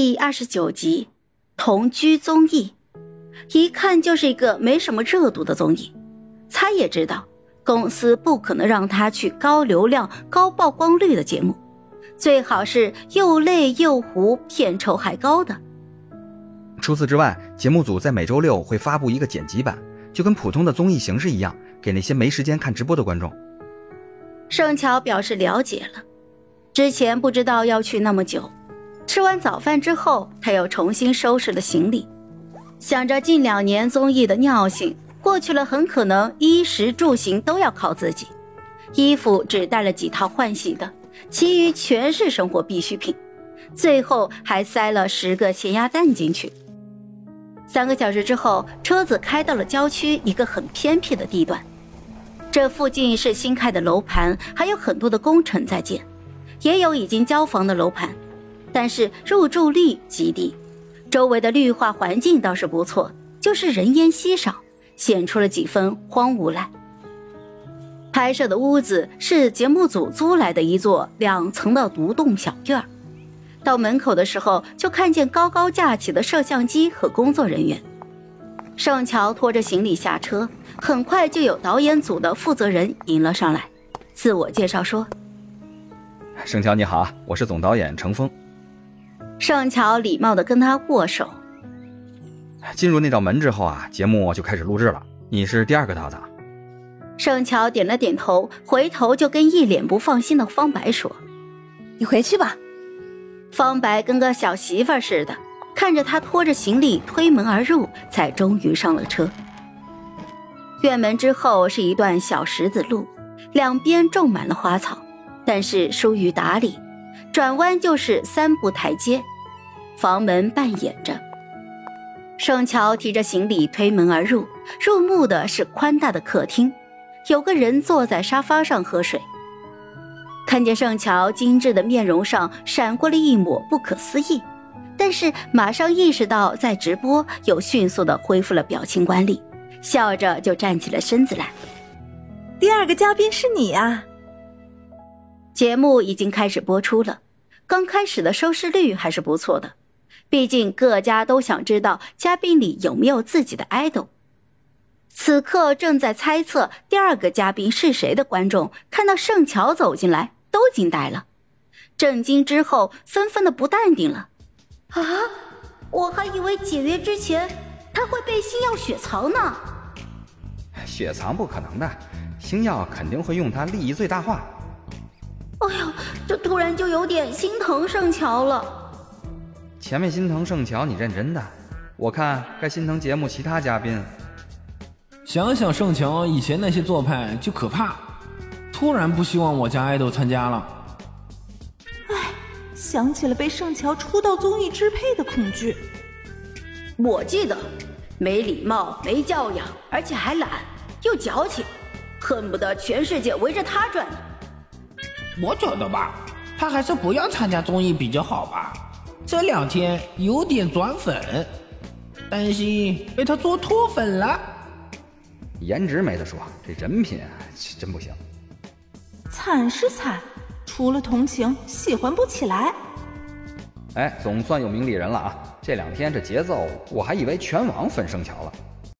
第二十九集，同居综艺，一看就是一个没什么热度的综艺。猜也知道，公司不可能让他去高流量、高曝光率的节目，最好是又累又糊、片酬还高的。除此之外，节目组在每周六会发布一个剪辑版，就跟普通的综艺形式一样，给那些没时间看直播的观众。盛乔表示了解了，之前不知道要去那么久。吃完早饭之后，他又重新收拾了行李，想着近两年综艺的尿性过去了，很可能衣食住行都要靠自己，衣服只带了几套换洗的，其余全是生活必需品，最后还塞了十个咸鸭蛋进去。三个小时之后，车子开到了郊区一个很偏僻的地段，这附近是新开的楼盘，还有很多的工程在建，也有已经交房的楼盘。但是入住率极低，周围的绿化环境倒是不错，就是人烟稀少，显出了几分荒芜来。拍摄的屋子是节目组租来的一座两层的独栋小院，到门口的时候就看见高高架起的摄像机和工作人员。盛乔拖着行李下车，很快就有导演组的负责人迎了上来，自我介绍说：“盛乔你好，我是总导演程峰。”盛乔礼貌的跟他握手。进入那道门之后啊，节目就开始录制了。你是第二个到的。盛乔点了点头，回头就跟一脸不放心的方白说：“你回去吧。”方白跟个小媳妇似的，看着他拖着行李推门而入，才终于上了车。院门之后是一段小石子路，两边种满了花草，但是疏于打理。转弯就是三步台阶，房门半掩着。盛乔提着行李推门而入，入目的是宽大的客厅，有个人坐在沙发上喝水。看见盛乔精致的面容上闪过了一抹不可思议，但是马上意识到在直播，又迅速的恢复了表情管理，笑着就站起了身子来。第二个嘉宾是你啊！节目已经开始播出了。刚开始的收视率还是不错的，毕竟各家都想知道嘉宾里有没有自己的 idol。此刻正在猜测第二个嘉宾是谁的观众，看到盛乔走进来都惊呆了，震惊之后纷纷的不淡定了。啊，我还以为解约之前他会被星耀雪藏呢。雪藏不可能的，星耀肯定会用它利益最大化。突然就有点心疼盛乔了。前面心疼盛乔，你认真的？我看该心疼节目其他嘉宾。想想盛乔以前那些做派就可怕，突然不希望我家爱豆参加了。唉，想起了被盛乔出道综艺支配的恐惧。我记得，没礼貌、没教养，而且还懒又矫情，恨不得全世界围着他转。我觉得吧，他还是不要参加综艺比较好吧。这两天有点转粉，担心被他做脱粉了。颜值没得说，这人品真不行。惨是惨，除了同情，喜欢不起来。哎，总算有名利人了啊！这两天这节奏，我还以为全网粉盛乔了。